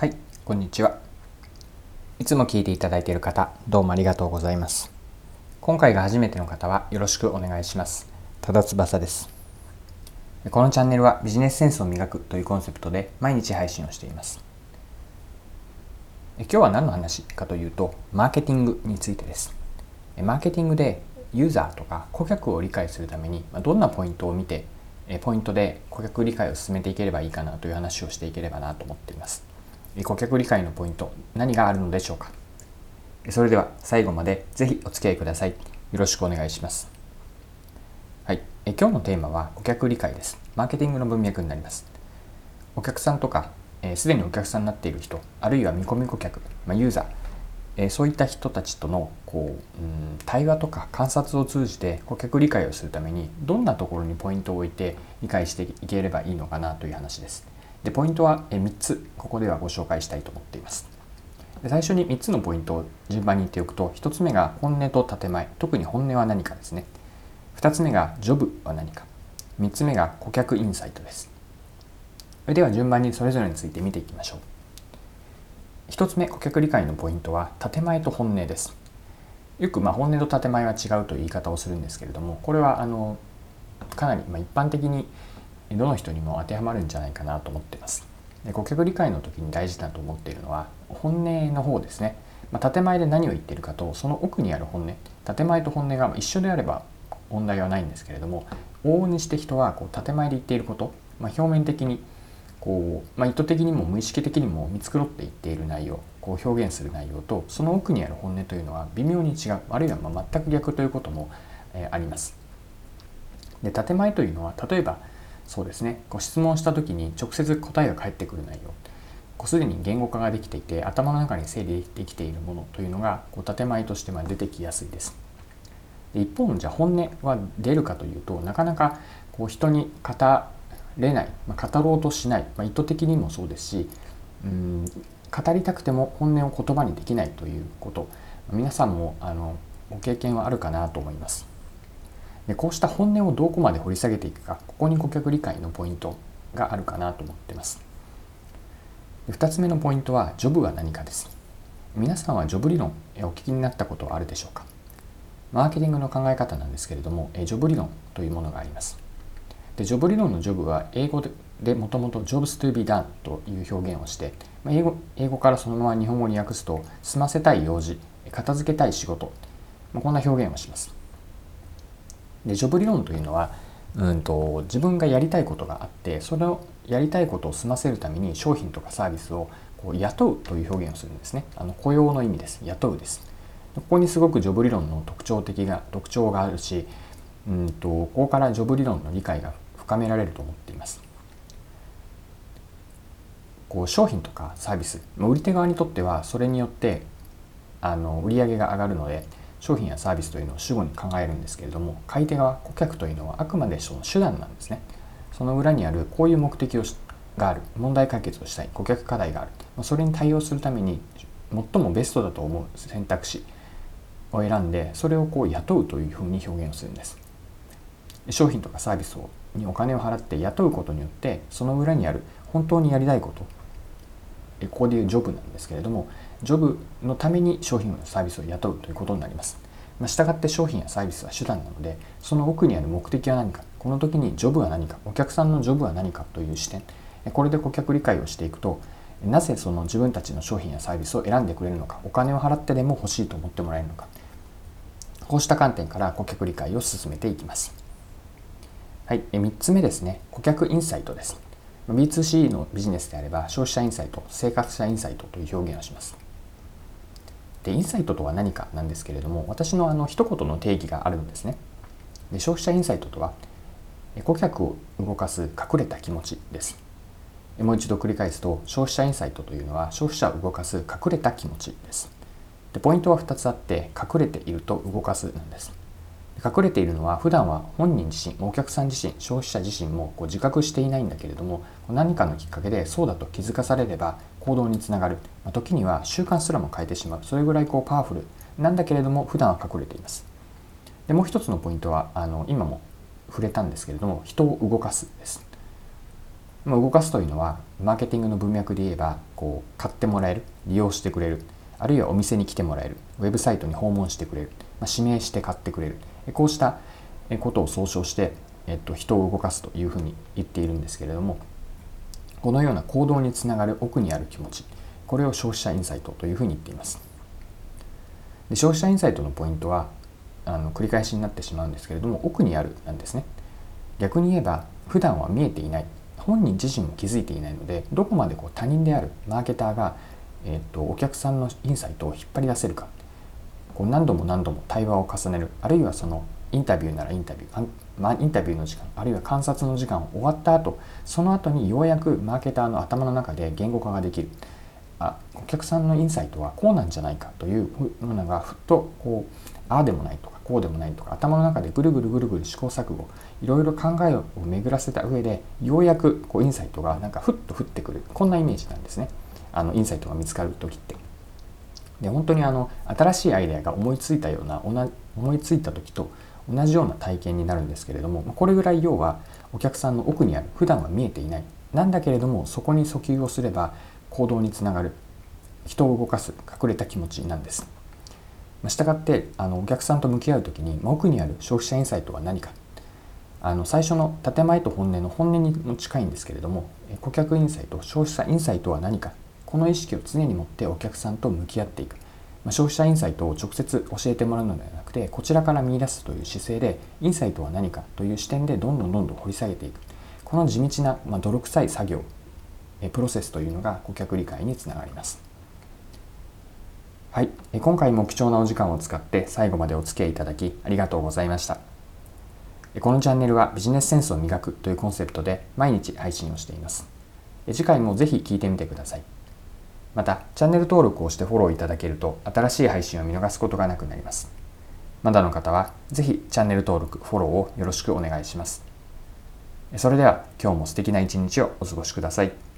はい、こんにちは。いつも聞いていただいている方、どうもありがとうございます。今回が初めての方はよろしくお願いします。ただ翼です。このチャンネルはビジネスセンスを磨くというコンセプトで毎日配信をしています。今日は何の話かというと、マーケティングについてです。マーケティングでユーザーとか顧客を理解するためにどんなポイントを見てポイントで顧客理解を進めていければいいかなという話をしていければなと思っています顧客理解のポイント何があるのでしょうか？それでは最後までぜひお付き合いください。よろしくお願いします。はい。え今日のテーマは顧客理解です。マーケティングの文脈になります。お客さんとかすで、にお客さんになっている人あるいは見込み顧客、まあ、ユーザーえそういった人たちとのこう、うん、対話とか観察を通じて顧客理解をするためにどんなところにポイントを置いて理解していければいいのかなという話です。でポイントは3つここではご紹介したいと思っています。で最初に3つのポイントを順番に言っておくと1つ目が本音と建前特に本音は何かですね。2つ目がジョブは何か。3つ目が顧客インサイトです。それでは順番にそれぞれについて見ていきましょう。1つ目顧客理解のポイントは建前と本音です。よくま本音と建前は違うという言い方をするんですけれどもこれはあのかなりま一般的にどの人にも当てはまるんじゃないかなと思ってます。で顧客理解の時に大事だと思っているのは本音の方ですね、まあ、建前で何を言っているかとその奥にある本音。建前と本音が一緒であれば問題はないんですけれども往々にして人はこう建前で言っていること、まあ、表面的にこう、まあ、意図的にも無意識的にも見繕っていっている内容こう表現する内容とその奥にある本音というのは微妙に違うあるいはま全く逆ということも、えー、あります。で建前というのは例えばそうですね。ご質問した時に直接答えが返ってくる内容。こうすでに言語化ができていて頭の中に整理できているものというのがこう建前としてま出てきやすいです。で一方のじゃあ本音は出るかというとなかなかこう人に語れない、まあ、語ろうとしない、まあ、意図的にもそうですしうん語りたくても本音を言葉にできないということ。皆さんもあのご経験はあるかなと思います。でこうした本音をどこまで掘り下げていくかここに顧客理解のポイントがあるかなと思ってます。2つ目のポイントはジョブは何かです。皆さんはジョブ理論お聞きになったことはあるでしょうか？マーケティングの考え方なんですけれどもジョブ理論というものがあります。でジョブ理論のジョブは英語でもともと jobs to be done という表現をして、英語英語からそのまま日本語に訳すと済ませたい用事片付けたい仕事、こんな表現をします。でジョブ理論というのはうんと自分がやりたいことがあってそれをやりたいことを済ませるために商品とかサービスをこう雇うという表現をするんですね。あの雇用の意味です。雇うです。ここにすごくジョブ理論の特徴的が特徴があるしうんとここからジョブ理論の理解が深められると思っています。こう商品とかサービス売り手側にとってはそれによってあの売り上げが上がるので商品やサービスというのを主語に考えるんですけれども買い手側顧客というのはあくまでその手段なんですね。その裏にあるこういう目的をがある問題解決をしたい顧客課題があるそれに対応するために最もベストだと思う選択肢を選んでそれをこう雇うというふうに表現をするんです。商品とかサービスをにお金を払って雇うことによってその裏にある本当にやりたいことここでいうジョブなんですけれどもジョブのために商品やサービスを雇うということになります。まあ、従って商品やサービスは手段なのでその奥にある目的は何か。この時にジョブは何かお客さんのジョブは何かという視点。これで顧客理解をしていくとなぜその自分たちの商品やサービスを選んでくれるのかお金を払ってでも欲しいと思ってもらえるのか。こうした観点から顧客理解を進めていきます。はい、3つ目ですね。顧客インサイトです。B2C のビジネスであれば消費者インサイト生活者インサイトという表現をします。でインサイトとは何かなんですけれども私のあの一言の定義があるんですね。で消費者インサイトとは顧客を動かす隠れた気持ちです。もう一度繰り返すと消費者インサイトというのは消費者を動かす隠れた気持ちです。でポイントは2つあって隠れていると動かすなんです。隠れているのは普段は本人自身お客さん自身消費者自身もこう自覚していないんだけれども何かのきっかけでそうだと気づかされれば行動につながる、まあ、時には習慣すらも変えてしまう。それぐらいこうパワフルなんだけれども普段は隠れています。でもう一つのポイントはあの今も触れたんですけれども人を動かすです。動かすというのはマーケティングの文脈で言えばこう買ってもらえる利用してくれるあるいはお店に来てもらえるウェブサイトに訪問してくれる、まあ、指名して買ってくれる。こうしたことを総称して、えっと、人を動かすというふうに言っているんですけれどもこのような行動につながる奥にある気持ちこれを消費者インサイトというふうに言っています。で消費者インサイトのポイントはあの繰り返しになってしまうんですけれども奥にあるなんですね。逆に言えば普段は見えていない本人自身も気づいていないのでどこまでこう他人であるマーケターが、えーと、お客さんのインサイトを引っ張り出せるかこう何度も何度も対話を重ねる。あるいはそのインタビューならインタビューまあ、インタビューの時間あるいは観察の時間を終わった後その後にようやくマーケターの頭の中で言語化ができる。あお客さんのインサイトはこうなんじゃないかというものがふっとこうああでもないとかこうでもないとか頭の中でぐるぐるぐるぐる試行錯誤いろいろ考えを巡らせた上でようやくこうインサイトがなんかふっと降ってくる。こんなイメージなんですね。あのインサイトが見つかる時って。で本当にあの新しいアイデアが思いついたような思いついた時と同じような体験になるんですけれどもこれぐらい要はお客さんの奥にある普段は見えていない。なんだけれどもそこに訴求をすれば行動につながる人を動かす隠れた気持ちなんです。したがってあのお客さんと向き合う時に奥にある消費者インサイトは何か。あの最初の建前と本音の本音にも近いんですけれども顧客インサイト消費者インサイトは何か。この意識を常に持ってお客さんと向き合っていく。まあ消費者インサイトを直接教えてもらうのではなくてこちらから見出すという姿勢でインサイトは何かという視点でどんどんどんどん掘り下げていく。この地道な、まあ、泥臭い作業プロセスというのが顧客理解につながります。はい。今回も貴重なお時間を使って最後までお付き合いいただきありがとうございました。このチャンネルはビジネスセンスを磨くというコンセプトで毎日配信をしています。次回もぜひ聞いてみてください。またチャンネル登録をしてフォローいただけると新しい配信を見逃すことがなくなりますまだの方はぜひチャンネル登録フォローをよろしくお願いしますそれでは今日も素敵な一日をお過ごしください。